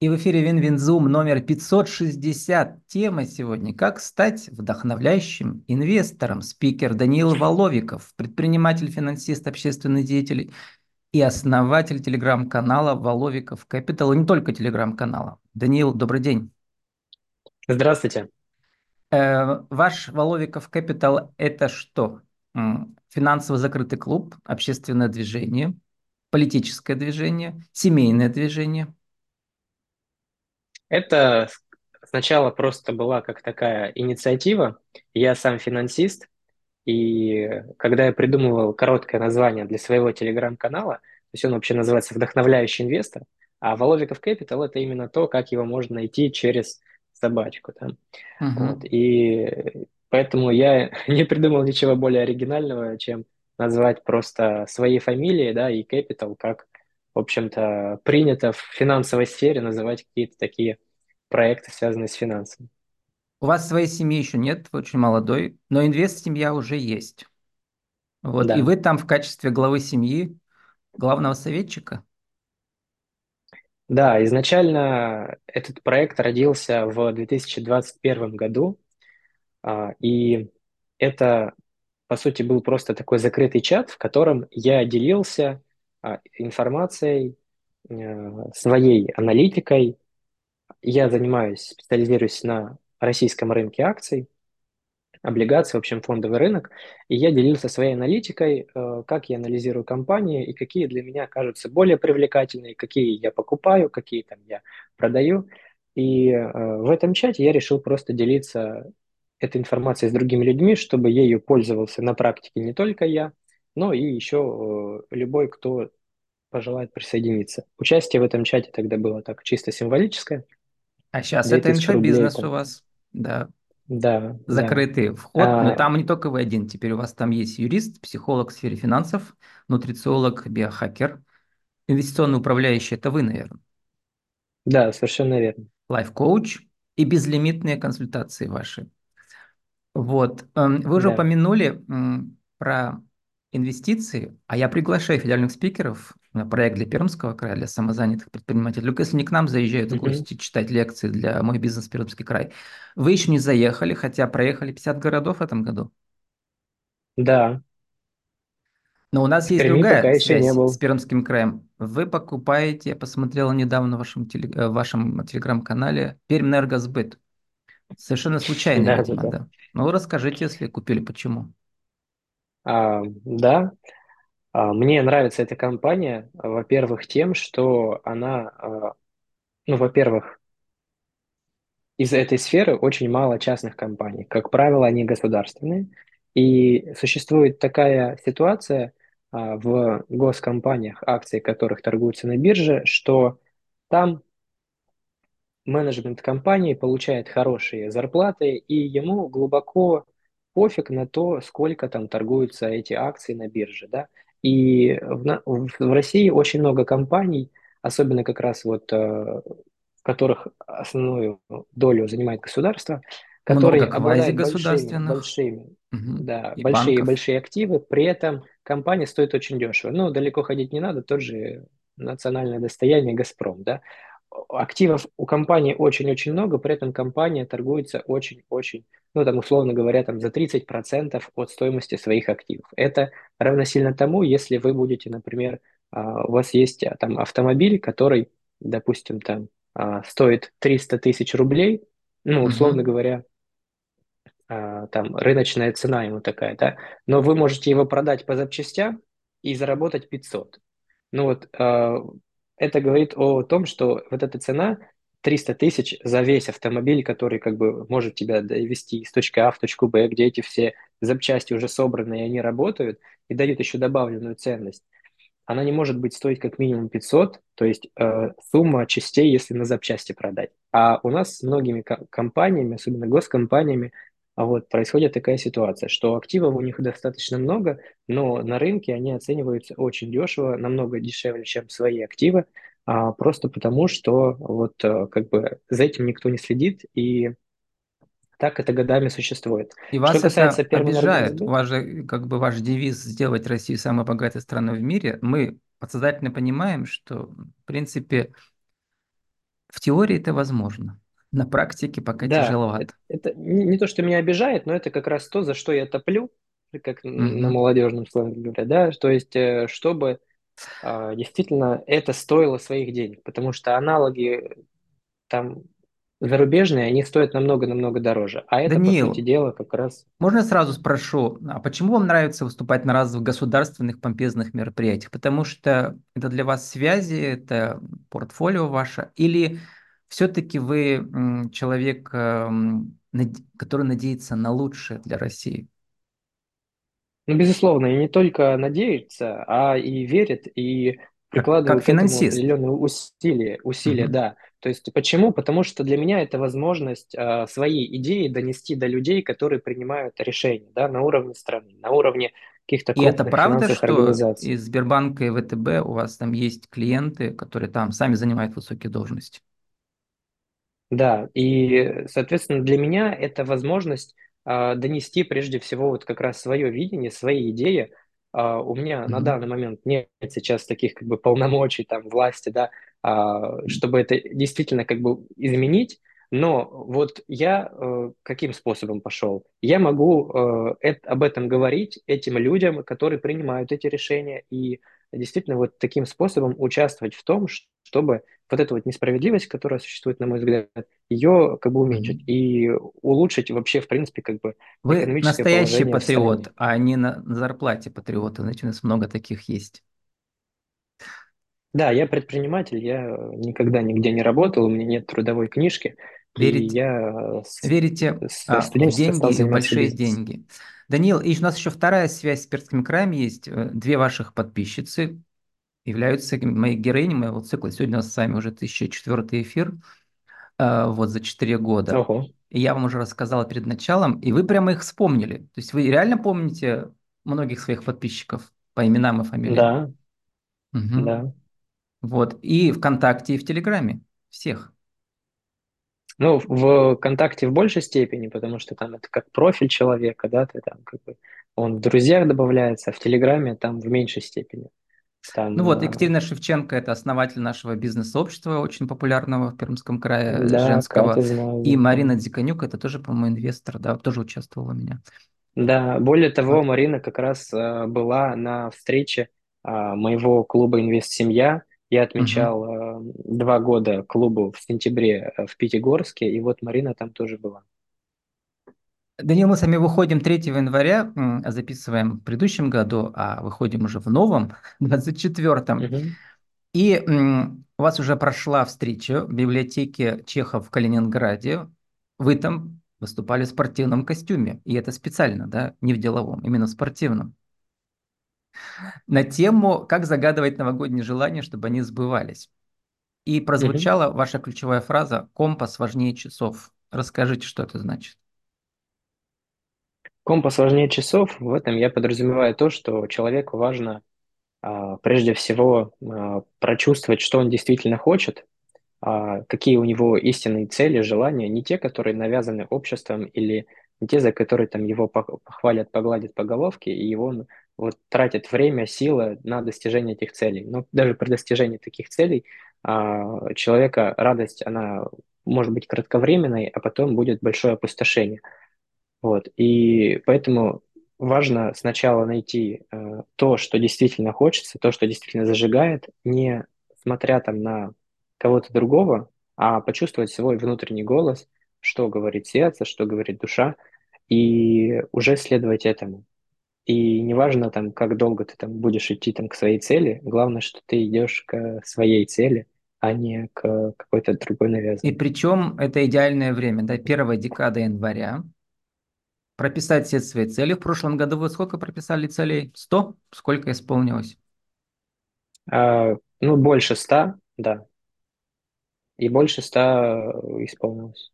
И в эфире Win-Win Zoom номер 560. Тема сегодня «Как стать вдохновляющим инвестором». Спикер Даниил Воловиков, предприниматель, финансист, общественный деятель и основатель телеграм-канала Воловиков Capital, и не только телеграм-канала. Даниил, добрый день. Здравствуйте. Э, ваш Воловиков Capital – это что? Финансово закрытый клуб, общественное движение, политическое движение, семейное движение – это сначала просто была как такая инициатива. Я сам финансист, и когда я придумывал короткое название для своего телеграм-канала, то есть он вообще называется «Вдохновляющий инвестор», а Воловиков Capital – это именно то, как его можно найти через собачку. Да? Угу. Вот. И поэтому я не придумал ничего более оригинального, чем назвать просто своей фамилией, да, и Capital как в общем-то, принято в финансовой сфере называть какие-то такие проекты, связанные с финансами. У вас своей семьи еще нет, вы очень молодой, но инвест-семья уже есть. Вот, да. и вы там в качестве главы семьи, главного советчика? Да, изначально этот проект родился в 2021 году, а, и это, по сути, был просто такой закрытый чат, в котором я делился а, информацией, э, своей аналитикой. Я занимаюсь, специализируюсь на российском рынке акций, облигаций, в общем, фондовый рынок. И я делился своей аналитикой, э, как я анализирую компании и какие для меня кажутся более привлекательные, какие я покупаю, какие там я продаю. И э, в этом чате я решил просто делиться этой информацией с другими людьми, чтобы ею пользовался на практике не только я, но и еще любой, кто пожелает присоединиться. Участие в этом чате тогда было так чисто символическое. А сейчас это инфобизнес рублей, у вас, да. Да. Закрытый да. вход, а... но там не только вы один. Теперь у вас там есть юрист, психолог в сфере финансов, нутрициолог, биохакер, инвестиционный управляющий. Это вы, наверное. Да, совершенно верно. Лайф-коуч и безлимитные консультации ваши. Вот. Эм, вы уже да. упомянули про инвестиции, а я приглашаю федеральных спикеров проект для Пермского края, для самозанятых предпринимателей. Только если не к нам заезжают в гости читать лекции для «Мой бизнес Пермский край». Вы еще не заехали, хотя проехали 50 городов в этом году. Да. Но у нас есть Перми другая связь с Пермским краем. Вы покупаете, я посмотрел недавно в вашем, телег... в вашем телеграм-канале, Пермэнергосбыт. Совершенно случайно, да, видимо, да. да. Ну, расскажите, если купили, почему. А, да, мне нравится эта компания, во-первых, тем, что она, а, ну, во-первых, из этой сферы очень мало частных компаний. Как правило, они государственные. И существует такая ситуация а, в госкомпаниях, акции которых торгуются на бирже, что там менеджмент компании получает хорошие зарплаты, и ему глубоко пофиг на то, сколько там торгуются эти акции на бирже, да. И в, в, России очень много компаний, особенно как раз вот, э, в которых основную долю занимает государство, которые много обладают большими, большими, угу. да, большие, большие активы, при этом компания стоит очень дешево. Ну, далеко ходить не надо, тот же национальное достояние «Газпром», да, активов у компании очень-очень много, при этом компания торгуется очень-очень, ну, там, условно говоря, там, за 30% от стоимости своих активов. Это равносильно тому, если вы будете, например, а, у вас есть а, там автомобиль, который, допустим, там, а, стоит 300 тысяч рублей, ну, условно uh-huh. говоря, там, рыночная цена ему такая, да, но вы можете его продать по запчастям и заработать 500. Ну вот это говорит о том, что вот эта цена 300 тысяч за весь автомобиль, который как бы может тебя довести из точки А в точку Б, где эти все запчасти уже собраны и они работают, и дают еще добавленную ценность, она не может быть стоить как минимум 500, то есть э, сумма частей, если на запчасти продать. А у нас с многими компаниями, особенно госкомпаниями, а вот происходит такая ситуация, что активов у них достаточно много, но на рынке они оцениваются очень дешево, намного дешевле, чем свои активы, а, просто потому, что вот э, как бы за этим никто не следит, и так это годами существует. И вас что касается это обижает. У вас же как бы ваш девиз «Сделать Россию самой богатой страной в мире». Мы подсознательно понимаем, что, в принципе, В теории это возможно. На практике пока Да, это, тяжеловато. это не, не то, что меня обижает, но это как раз то, за что я топлю, как на Мгм. молодежном сленге говорят, да, то есть, э, чтобы а, действительно это стоило своих денег, потому что аналоги там зарубежные, они стоят намного-намного дороже, а это, по сути Даниил, дела, как раз, можно я сразу спрошу, а почему вам нравится выступать на разных государственных помпезных мероприятиях? Потому что это для вас связи, это портфолио ваше, или все-таки вы человек, эм, который надеется на лучшее для России? ну, безусловно, и не только надеется, а и верит, и Как, как прикладываю к этому финансист? определенные усилия, усилия, Мгм. да. То есть почему? Потому что для меня это возможность а, свои идеи донести до людей, которые принимают решения, да, на уровне страны, на уровне каких-то И это правда, что из Сбербанка и ВТБ у вас там есть клиенты, которые там сами занимают высокие должности? Да, и, соответственно, для меня это возможность а, донести прежде всего вот как раз свое видение, свои идеи. А, у меня на Мгм. данный момент нет сейчас таких как бы полномочий, там, власти, да, а, чтобы это действительно как бы изменить. Но вот я э, каким способом пошел? Я могу э, эт- об этом говорить этим людям, которые принимают эти решения, и действительно вот таким способом участвовать в том, ш- чтобы вот эта вот несправедливость, которая существует, на мой взгляд, ее как бы уменьшить Мгм. и улучшить вообще, в принципе, как бы Вы настоящий патриот, а не на зарплате патриота. Значит, у нас много таких есть. Да, я предприниматель, я никогда нигде не работал, у меня нет трудовой книжки, и Верите, я с, верите с а, в деньги в большие бизнесом. деньги. Даниил, и у нас еще вторая связь с Перским краем есть. Э, Две ваших подписчицы являются моей героиней моего цикла. Сегодня у нас с вами уже 1004 эфир, э, вот за 4 года. Ого, И я вам уже рассказал перед началом, и вы прямо их вспомнили. То есть вы реально помните многих своих подписчиков по именам и фамилиям? да, Мгм. да. Вот. И ВКонтакте, и в Телеграме. Всех. Ну, в ВКонтакте в большей степени, потому что там это как профиль человека, да, ты там как бы он в друзьях добавляется, а в Телеграме там в меньшей степени. Ну Там, вот, а, Екатерина Шевченко– это основатель нашего бизнес-сообщества, очень популярного в Пермском крае, э, да, женского. Знаю, И. Марина Дзиканюк– это тоже, по-моему, инвестор, да, тоже участвовала у меня. Да, более того, Вот. Марина как раз а, была на встрече а, моего клуба «Инвест-семья». Я отмечал а, два года клубу в сентябре а, в Пятигорске, и вот Марина там тоже была. Данил, мы с вами выходим 3 января, а записываем в предыдущем году, а выходим уже в новом, 24-м. Мгм. И у вас уже прошла встреча в библиотеке Чехов в Калининграде. Вы там выступали в спортивном костюме, и это специально, да, не в деловом, именно в спортивном. На тему «Как загадывать новогодние желания, чтобы они сбывались». И прозвучала ваша ключевая фраза «Компас важнее часов». Расскажите, что это значит. Компас важнее часов. В этом я подразумеваю то, что человеку важно а, прежде всего а, прочувствовать, что он действительно хочет, а, какие у него истинные цели, желания, не те, которые навязаны обществом или не те, за которые там его пох- похвалят, погладят по головке, и он вот тратит время, силы на достижение этих целей. Но даже при достижении таких целей человека радость, она может быть кратковременной, а потом будет большое опустошение. Вот. И поэтому важно сначала найти э, то, что действительно хочется, то, что действительно зажигает, не смотря там на кого-то другого, а почувствовать свой внутренний голос, что говорит сердце, что говорит душа, и уже следовать этому. И неважно там, как долго ты там будешь идти там к своей цели, главное, что ты идешь к своей цели, а не к какой-то другой И навязанной. причем это идеальное время, да, первая декада января. Прописать все свои цели. В прошлом году вы сколько прописали целей? 100? Сколько исполнилось? А, ну, больше ста, да, И больше ста э, исполнилось.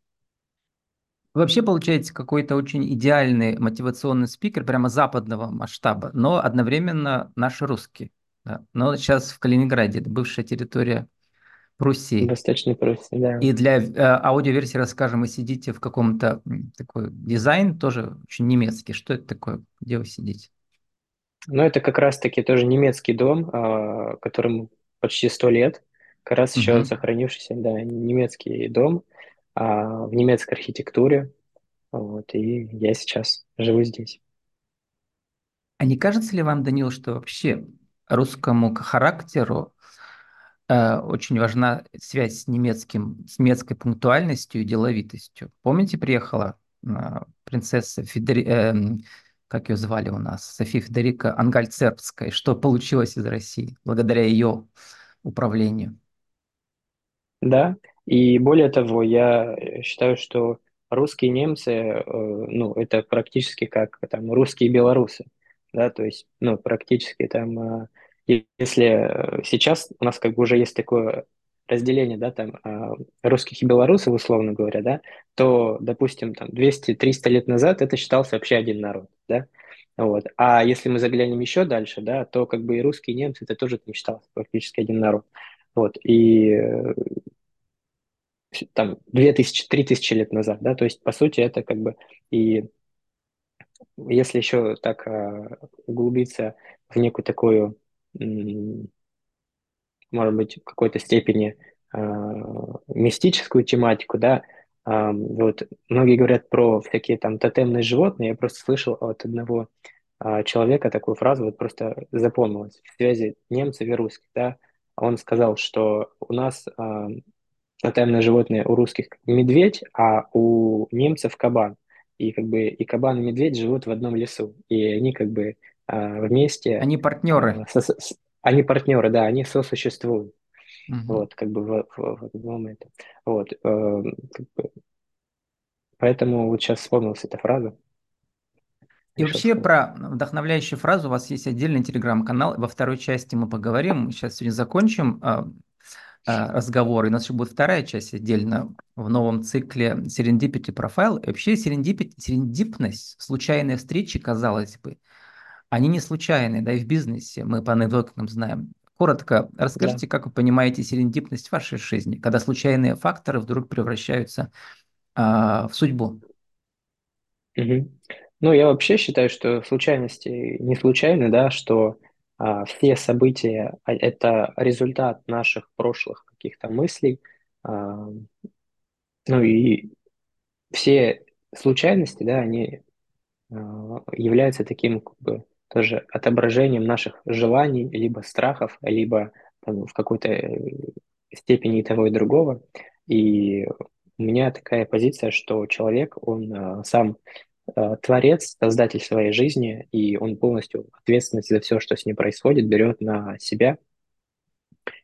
Вообще получаете какой-то очень идеальный мотивационный спикер прямо западного масштаба, но одновременно наш русский. Да. Но сейчас в Калининграде, это бывшая территория Пруссии. Достаточно просто, да. И для э, аудиоверсии расскажем, вы сидите в каком-то такой дизайн, тоже очень немецкий. Что это такое? Где вы сидите? Но это как раз-таки тоже немецкий дом, а, которому почти сто лет. как раз еще Мгм. сохранившийся, да, немецкий дом а, в немецкой архитектуре. Вот, и я сейчас живу здесь. А не кажется ли вам, Данил, что вообще русскому характеру э, очень важна связь с немецким, с немецкой пунктуальностью и деловитостью? Помните, приехала э, принцесса Федери... эм, как ее звали у нас, София Федерика Ангальцербская, что получилось из России благодаря ее управлению? Да, и более того, я э, считаю, что русские немцы, э, ну, это практически как там русские белорусы, да, то есть, ну, практически там, э, если э, сейчас у нас как бы уже есть такое разделение, да, там, э, русских и белорусов, условно говоря, да, то, допустим, там 200-300 лет назад это считался вообще один народ, да, вот. А если мы заглянем еще дальше, да, то как бы и русские, и немцы, это тоже не считался практически один народ. Вот, и э, там две тысячи, три тысячи лет назад, да, то есть, по сути, это как бы, и если еще так а, углубиться в некую такую, может быть, в какой-то степени а, мистическую тематику, да, а, вот многие говорят про всякие там тотемные животные, я просто слышал от одного а, человека такую фразу, вот просто запомнилась в связи немцев и русских, да, он сказал, что у нас тотемное животное у русских медведь, а у немцев кабан. И как бы и кабан, и медведь живут в одном лесу. И они как бы вместе, Они а, партнеры. со- с- они партнеры, да, они сосуществуют. Мгм. Вот, как бы в, в, в одном этом. Вот, э, как бы, поэтому вот сейчас вспомнилась эта фраза, И вообще про вдохновляющую фразу у вас есть отдельный телеграм-канал. Во второй части мы поговорим. Мы сейчас сегодня закончим а, а, разговор. И у нас еще будет вторая часть отдельно в новом цикле Serendipity Profile. И вообще серендипити, серендипность, случайные встречи, казалось бы, они не случайные, да, и в бизнесе мы по анекдотам знаем. Коротко Да. расскажите, как вы понимаете серендипность в вашей жизни, когда случайные факторы вдруг превращаются а, в судьбу. Мгм. Ну, я вообще считаю, что случайности не случайны, да, что а, все события а, это результат наших прошлых каких-то мыслей. А, ну и все случайности, да, они а, являются таким как бы тоже отображением наших желаний, либо страхов, либо там, в какой-то э, степени того, и другого. И у меня такая позиция, что человек, он а, сам э, творец, создатель своей жизни, и он полностью ответственность за все, что с ним происходит, берет на себя.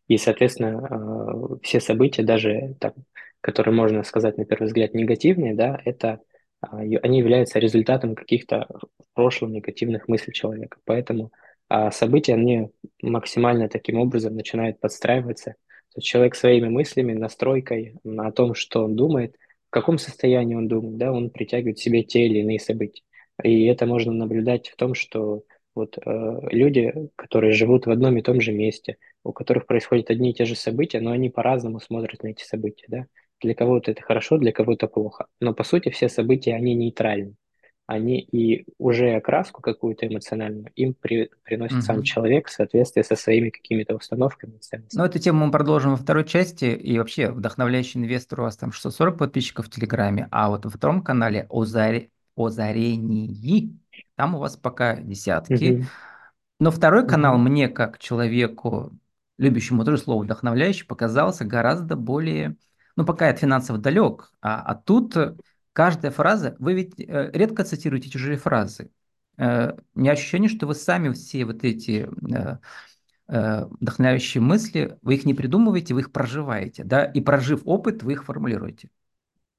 И, соответственно, э, все события, даже там, которые можно сказать на первый взгляд негативные, да, это они являются результатом каких-то в прошлом негативных мыслей человека. Поэтому а, события, они максимально таким образом начинают подстраиваться. То есть человек своими мыслями, настройкой на том, что он думает, в каком состоянии он думает, да, он притягивает к себе те или иные события. И это можно наблюдать в том, что вот э, люди, которые живут в одном и том же месте, у которых происходят одни и те же события, но они по-разному смотрят на эти события, да. Для кого-то это хорошо, для кого-то плохо. Но по сути все события, они нейтральны. Они и уже окраску какую-то эмоциональную им при, приносит сам Мгм. человек в соответствии со своими какими-то установками ценностями. эту тему мы продолжим во второй части. И вообще, вдохновляющий инвестор у вас там 640 подписчиков в Телеграме, а вот во втором канале. Озарении, там у вас пока десятки. Мгм. Но второй канал Мгм. мне, как человеку, любящему тоже слово вдохновляющий, показался гораздо более, ну, пока я от финансов далек, а, а тут э, каждая фраза, вы ведь э, редко цитируете чужие фразы. Э, у меня ощущение, что вы сами все вот эти э, э, вдохновляющие мысли, вы их не придумываете, вы их проживаете, да, и прожив опыт, вы их формулируете.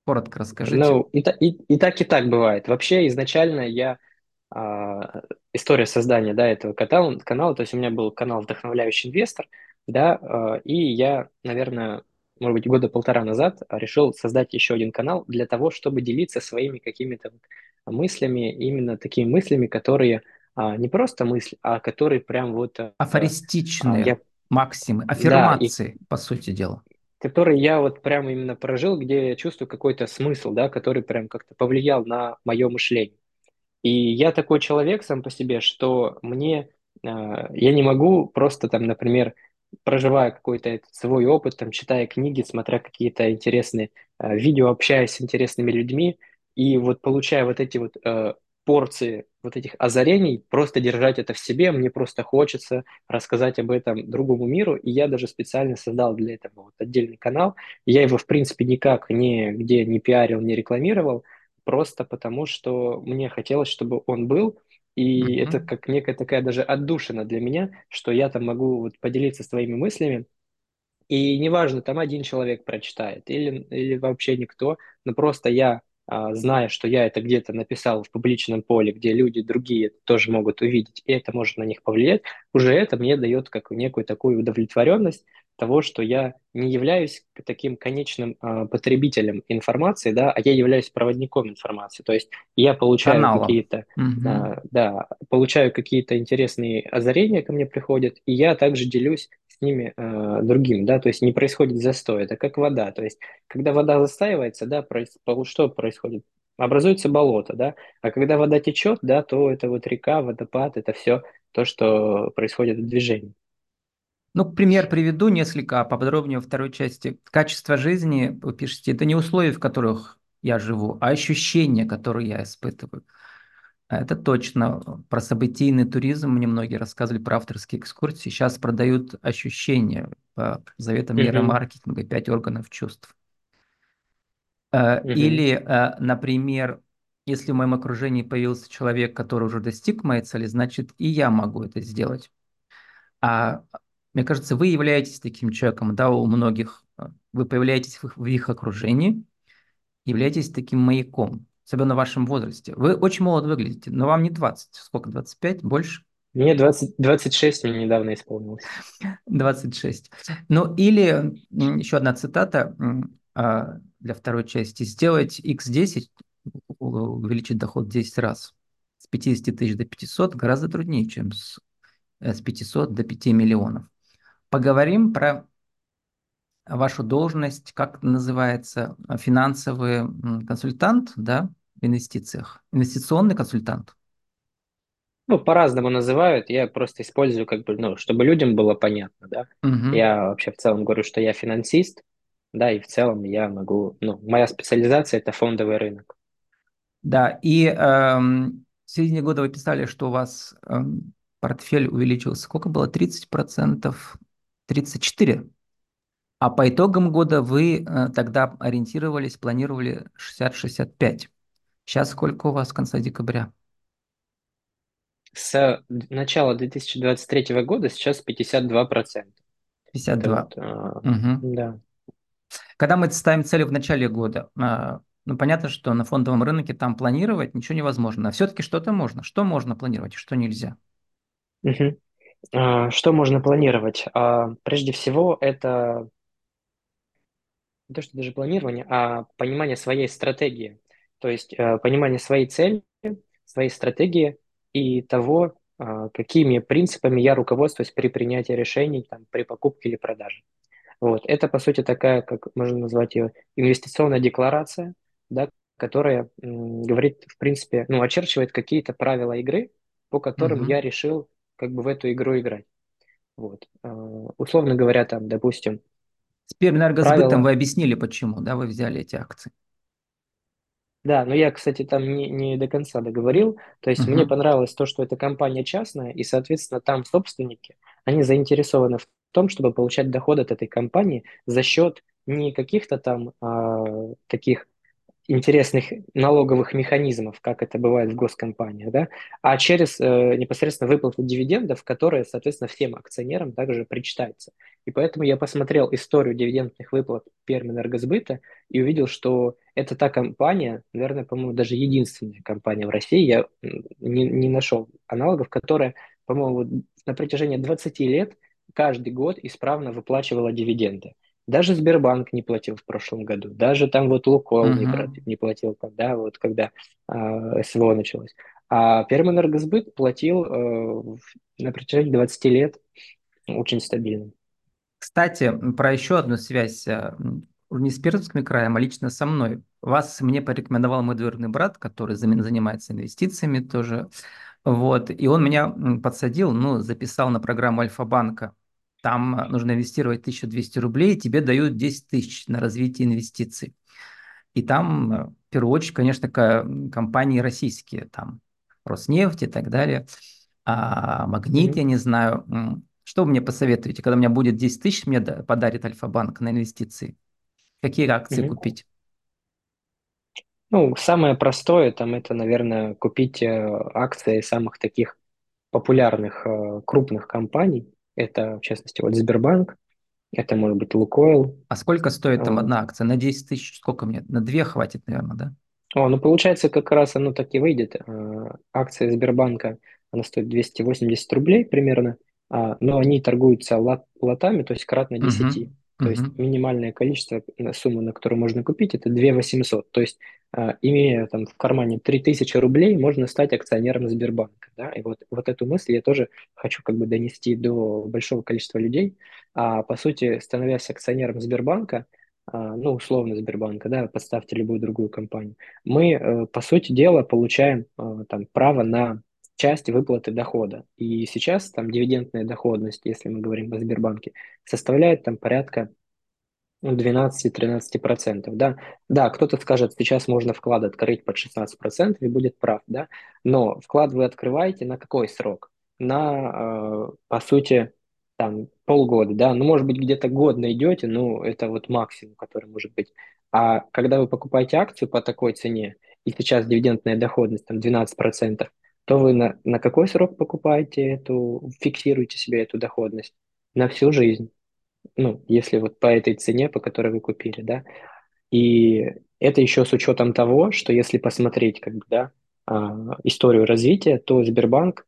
Коротко расскажите. Ну, и, и, и так, и так бывает. Вообще, изначально я а, история создания, да, этого канала, канала, то есть у меня был канал «Вдохновляющий инвестор», да, а, и я, наверное, может быть, года полтора назад решил создать еще один канал для того, чтобы делиться своими какими-то мыслями, именно такими мыслями, которые а, не просто мысли, а которые прям вот а, а, Афористичные я, максимы, да, и аффирмации, по сути дела. который я вот прям именно прожил, где я чувствую какой-то смысл, да, который прям как-то повлиял на мое мышление. И я такой человек сам по себе, что мне, э, я не могу просто там, например, проживая какой-то свой опыт, там, читая книги, смотря какие-то интересные э, видео, общаясь с интересными людьми, и вот получая вот эти вот э, порции вот этих озарений, просто держать это в себе, мне просто хочется рассказать об этом другому миру, и я даже специально создал для этого вот отдельный канал, я его, в принципе, никак нигде не пиарил, не рекламировал, просто потому что мне хотелось, чтобы он был, и это Мгм. как некая такая даже отдушина для меня, что я там могу вот поделиться своими мыслями, и неважно, там один человек прочитает или, или вообще никто, но просто я, а, зная, что я это где-то написал в публичном поле, где люди другие тоже могут увидеть, и это может на них повлиять, уже это мне дает как некую такую удовлетворенность того, что я не являюсь таким конечным а, потребителем информации, да, а я являюсь проводником информации. То есть я получаю какие-то Мгм. а, да, получаю какие-то интересные озарения ко мне приходят, и я также делюсь с ними э, другим, да, то есть не происходит застой, это как вода, то есть когда вода застаивается, да, проис- что происходит? Образуется болото, да, а когда вода течет, да, то это вот река, водопад, это все то, что происходит в движении. Ну, пример приведу несколько поподробнее во второй части. Качество жизни, вы пишете, это не условия, в которых я живу, а ощущения, которые я испытываю. А Это точно. Про событийный туризм мне многие рассказывали про авторские экскурсии. Сейчас продают ощущения по заветам Мгм, нейромаркетинга, пять органов чувств. Э. Или, э, например, если в моем окружении появился человек, который уже достиг моей цели, значит, и я могу это сделать. А мне кажется, вы являетесь таким человеком, да, у многих. э, Вы появляетесь в их, в их окружении, являетесь таким маяком, особенно в вашем возрасте. Вы очень молодо выглядите, но вам не 20, сколько, 25, больше? Мне двадцать двадцать шесть мне недавно исполнилось. 26. Ну или еще одна цитата а, для второй части. Сделать x10, у- увеличить доход в 10 раз. С 50 тысяч до 500 гораздо труднее, чем с, э, с 500 до 5 миллионов. Поговорим про вашу должность, как называется, финансовый консультант, да, в инвестициях, инвестиционный консультант. Ну, по-разному называют, я просто использую как бы, ну, чтобы людям было понятно, да. Мгм. Я вообще в целом говорю, что я финансист, да, и в целом я могу, ну, моя специализация– это фондовый рынок. Да, и эм, в середине года вы писали, что у вас эм, портфель увеличился. Сколько было? 30%? 34%. А по итогам года вы э, тогда ориентировались, планировали 60-65. Сейчас сколько у вас с конца декабря? С начала 2023 года сейчас 52%. Это 52. вот, а, Мгм. да. Когда мы ставим цели в начале года, а, ну, понятно, что на фондовом рынке там планировать ничего невозможно. А все-таки что-то можно. Что можно планировать, что нельзя? Мгм. А, Что можно планировать? А, Прежде всего, это не то, что даже планирование, а понимание своей стратегии. То есть э, понимание своей цели, своей стратегии и того, а, какими принципами я руководствуюсь при принятии решений, там, при покупке или продаже. Вот. Это, по сути, такая, как можно назвать ее, инвестиционная декларация, да, которая м, говорит, в принципе, ну, очерчивает какие-то правила игры, по которым я Мгм. решил как бы в эту игру играть. Вот. А, Условно говоря, там, допустим, С Пермэнергосбытом вы правила объяснили, почему, да, вы взяли эти акции. Да, но я, кстати, там не, не до конца договорил. То есть мне Мгм. понравилось то, что это компания частная, и, соответственно, там собственники, они заинтересованы в том, чтобы получать доход от этой компании за счет не каких-то там а, таких интересных налоговых механизмов, как это бывает в госкомпаниях, да, а через э, непосредственно выплату дивидендов, которые, соответственно, всем акционерам также причитаются. И поэтому я посмотрел историю дивидендных выплат Пермэнергосбыта и увидел, что это та компания, наверное, по-моему, даже единственная компания в России, я не, не нашел аналогов, которая, по-моему, на протяжении 20 лет каждый год исправно выплачивала дивиденды. Даже Сбербанк не платил в прошлом году. Даже там вот Лукойл не, Мгм. не платил, когда, вот, когда а, СВО началось. А Пермэнергосбыт платил э, на протяжении 20 лет очень стабильно. Кстати, про еще одну связь. э, Не с Пермским краем, а лично со мной. Вас мне порекомендовал мой двоюродный брат, который занимается инвестициями тоже. Вот. И он меня подсадил, ну, записал на программу Альфа-банка. Там нужно инвестировать 1200 рублей, тебе дают 10 тысяч на развитие инвестиций. И там, в первую очередь, конечно, компании российские, там Роснефть и так далее, а Магнит, mm-hmm. я не знаю. Что вы мне посоветуете, когда у меня будет 10 тысяч, мне подарит Альфа-банк на инвестиции? Какие акции mm-hmm. купить? Ну, самое простое, там, это, наверное, купить э, акции самых таких популярных э, крупных компаний. Это, в частности, вот Сбербанк, это может быть Лукойл. А сколько стоит там одна акция? На 10 тысяч сколько мне? На две хватит, наверное, да? О, ну получается, как раз оно так и выйдет. Э, акция Сбербанка, она стоит 280 рублей примерно, а, но они торгуются лот, лотами, то есть кратно 10. Uh-huh. То uh-huh. есть минимальное количество суммы, на которую можно купить, это 2 800. То есть а, имея там в кармане 3000 рублей, можно стать акционером Сбербанка. Да? И вот, вот эту мысль я тоже хочу как бы донести до большого количества людей. А, по сути, становясь акционером Сбербанка, а, ну, условно Сбербанка, да, подставьте любую другую компанию, мы, э, по сути дела, получаем там право на часть выплаты дохода. И сейчас там дивидендная доходность, если мы говорим о Сбербанке, составляет там порядка 12-13%, да. Да, кто-то скажет, сейчас можно вклад открыть под 16% и будет прав, да, но вклад вы открываете на какой срок? На, э, по сути, там, полгода, да, ну, может быть, где-то год найдете, ну, это вот максимум, который может быть. А когда вы покупаете акцию по такой цене, и сейчас дивидендная доходность там 12%, то вы на, на какой срок покупаете эту, фиксируете себе эту доходность? На всю жизнь ну, если вот по этой цене, по которой вы купили, да. И это еще с учетом того, что если посмотреть, как бы, да, а, историю развития, то Сбербанк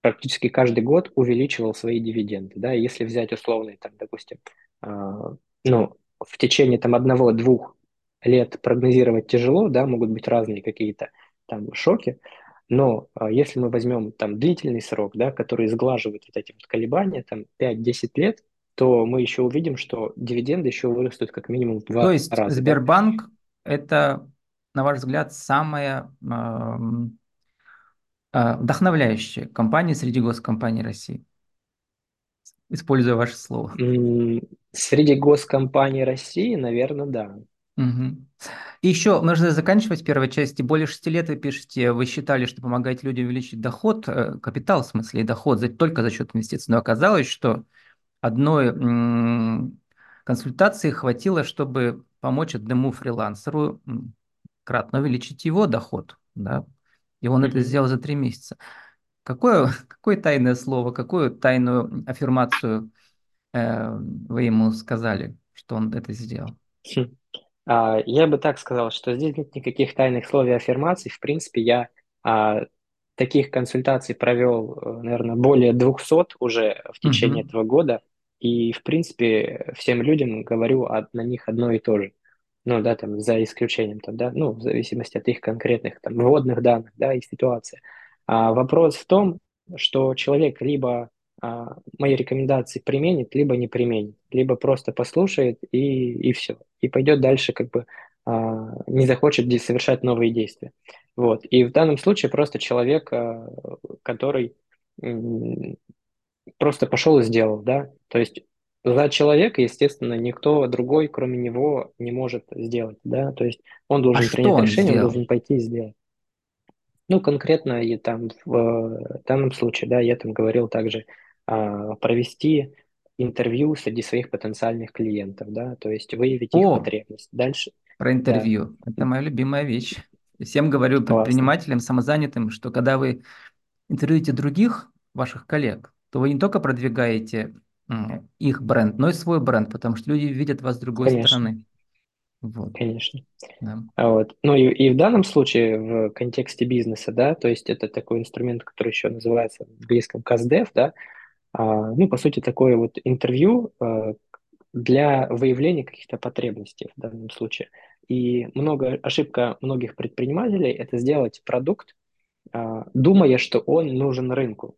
практически каждый год увеличивал свои дивиденды, да, если взять условный, там, допустим, а, ну, в течение там одного-двух лет прогнозировать тяжело, да, могут быть разные какие-то там шоки, но а, если мы возьмем там длительный срок, да, который сглаживает вот эти вот колебания, там 5-10 лет, то мы еще увидим, что дивиденды еще вырастут как минимум в два То есть раза. Сбербанк да? это, на ваш взгляд, самая э, э, вдохновляющая компания среди госкомпаний России? Используя ваше слово. Среди госкомпаний России, наверное, да. Угу. И еще нужно заканчивать первой части. Более шести лет вы пишете, вы считали, что помогаете людям увеличить доход, э, капитал в смысле, и доход за, только за счет инвестиций. Но оказалось, что одной консультации хватило, чтобы помочь одному фрилансеру кратно увеличить его доход, да, и он mm-hmm. это сделал за три месяца. Какое, какое тайное слово, какую тайную аффирмацию э, вы ему сказали, что он это сделал? А, я бы так сказал, что здесь нет никаких тайных слов и аффирмаций. В принципе, я а, таких консультаций провел, э, наверное, более 200 уже в течение mm-hmm. этого года. И, в принципе, всем людям говорю от, на них одно и то же. Ну, да, там, за исключением, там, да, ну, в зависимости от их конкретных, там, вводных данных, да, и ситуации. А вопрос в том, что человек либо мои рекомендации применит, либо не применит, либо просто послушает и, и все, и пойдет дальше, как бы, а, не захочет совершать новые действия. Вот. И в данном случае просто человек, а, который просто пошел и сделал, да. То есть за человека, естественно, никто другой, кроме него, не может сделать, да. То есть он должен а принять он решение, сделал? он должен пойти и сделать. Ну, конкретно и там в, в данном случае, да, я там говорил также а, провести интервью среди своих потенциальных клиентов, да, то есть выявить О, их потребность. Дальше. Про интервью. Да. Это моя любимая вещь. Всем говорю предпринимателям, самозанятым, что когда вы интервьюете других ваших коллег, то вы не только продвигаете их бренд, но и свой бренд, потому что люди видят вас с другой Конечно. стороны. Вот. Конечно. Да. А вот. Ну и, и в данном случае в контексте бизнеса, да, то есть это такой инструмент, который еще называется в английском CASDEV, да, а, ну, по сути, такое вот интервью а, для выявления каких-то потребностей в данном случае. И много, ошибка многих предпринимателей – это сделать продукт, а, думая, что он нужен рынку.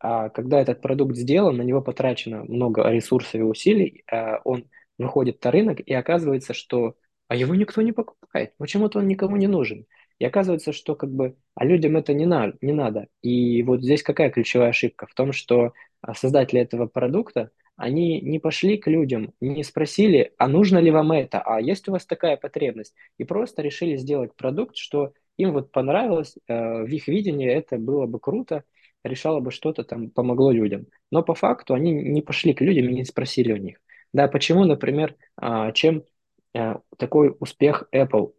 А когда этот продукт сделан, на него потрачено много ресурсов и усилий, а он выходит на рынок, и оказывается, что а его никто не покупает, почему-то он никому не нужен. И оказывается, что как бы, а людям это не, на, не надо. И вот здесь какая ключевая ошибка? В том, что а, создатели этого продукта, они не пошли к людям, не спросили, а нужно ли вам это, а есть у вас такая потребность, и просто решили сделать продукт, что им вот понравилось, э, в их видении это было бы круто, решало бы что-то там, помогло людям. Но по факту они не пошли к людям и не спросили у них. Да, почему, например, а, чем э, такой успех Apple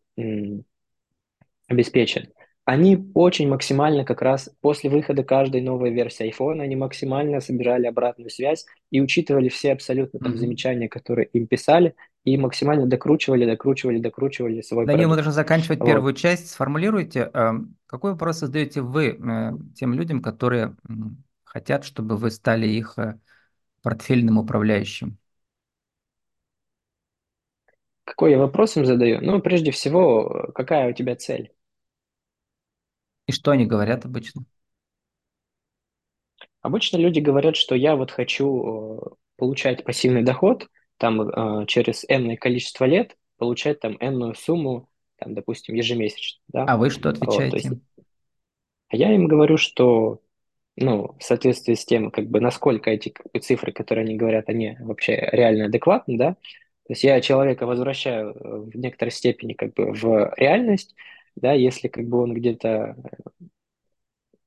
обеспечен? Они очень максимально как раз после выхода каждой новой версии iPhone, они максимально собирали обратную связь и учитывали все абсолютно там замечания, которые им писали, и максимально докручивали, докручивали, докручивали свой Данил, мы продукт. должны заканчивать Вот. первую часть. Сформулируйте, э, какой вопрос задаете вы э, тем людям, которые хотят, чтобы вы стали их э, портфельным управляющим? Какой я вопрос им задаю? Ну, прежде всего, какая у тебя цель? И что они говорят обычно? Обычно люди говорят, что я вот хочу э, получать пассивный доход там э, через энное количество лет, получать там энную сумму, там, допустим, ежемесячно, да. А вы что Вот, то есть отвечаете? а я им говорю, что ну, в соответствии с тем, как бы, насколько эти как бы, цифры, которые они говорят, они вообще реально адекватны, да, то есть я человека возвращаю э, в некоторой степени как бы в реальность, да, если как бы он где-то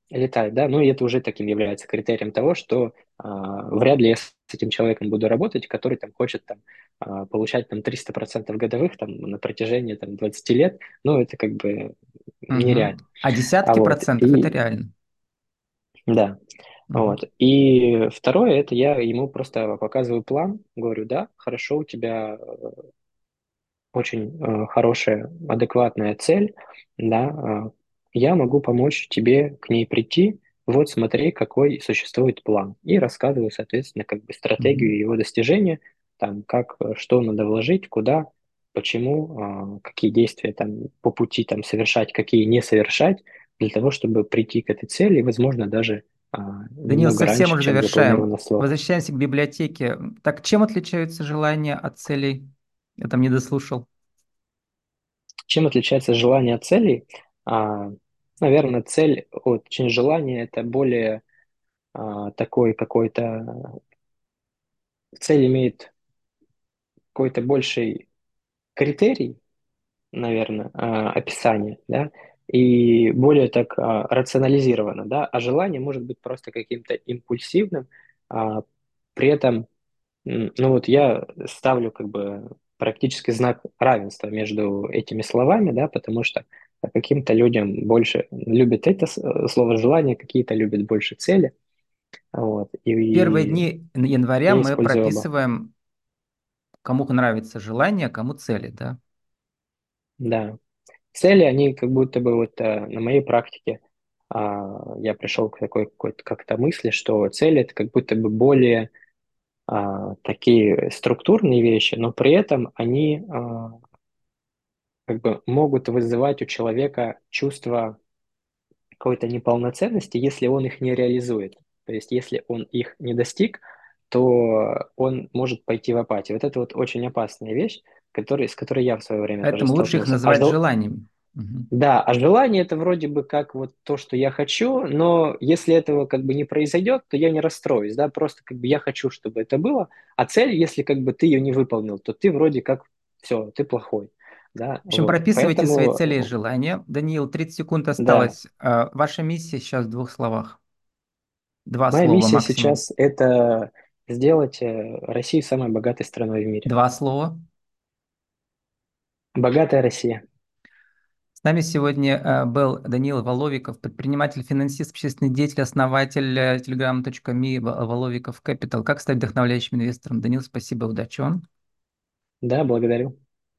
летает, да, ну и это уже таким является критерием того, что а, вряд ли я с этим человеком буду работать, который там хочет там а, получать там 300% годовых там на протяжении там 20 лет, ну это как бы нереально. А А десятки вот, процентов– это и реально. да, Мгм. вот. И второе, это я ему просто показываю план, говорю, да, хорошо, у тебя очень э, хорошая, адекватная цель, да, э, я могу помочь тебе к ней прийти, вот смотри, какой существует план. И рассказываю, соответственно, как бы стратегию его достижения, там, как, э, что надо вложить, куда, почему, э, какие действия там по пути там совершать, какие не совершать, для того, чтобы прийти к этой цели, и, возможно, даже э, Данил, немного совсем раньше, уже завершаем. Возвращаемся к библиотеке. Так чем отличаются желания от целей? Я там не дослушал. Чем отличается желание от целей? А, наверное, цель от точнее, желание это более а, такой какой-то цель имеет какой-то больший критерий, наверное, а, описание, да, и более так а, рационализировано, да, а желание может быть просто каким-то импульсивным, а, при этом Ну вот я ставлю как бы практически знак равенства между этими словами, да, потому что каким-то людям больше любят это э, слово желание, какие-то любят больше цели, вот, Первые и дни января мы использую оба, прописываем, кому нравится желание, кому цели, да? да. Цели, они как будто бы вот э, на моей практике а, я пришел к такой какой-то как-то мысли, что цели это как будто бы более а, такие структурные вещи, но при этом они а, как бы могут вызывать у человека чувство какой-то неполноценности, если он их не реализует. То есть, если он их не достиг, то он может пойти в апатию. Вот это вот очень опасная вещь, который, с которой я в свое время Поэтому лучше их. А называть жел- желаниями. Да, а желание это вроде бы как вот то, что я хочу, но если этого как бы не произойдет, то я не расстроюсь, да, просто как бы я хочу, чтобы это было, а цель, если как бы ты ее не выполнил, то ты вроде как все, ты плохой, да, В общем, вот. прописывайте свои цели и Поэтому, желания. Даниил, 30 секунд да, осталось. А, Ваша миссия сейчас в двух словах. Два Моя слова миссия максимум. сейчас– это сделать э, Россию самой богатой страной в мире. Два слова. Богатая Россия. Нами сегодня э, был Даниил Воловиков, предприниматель, финансист, общественный деятель, основатель э, telegram.me Воловиков Capital. Как стать вдохновляющим инвестором? Даниил, спасибо, удачи вам. Да, благодарю.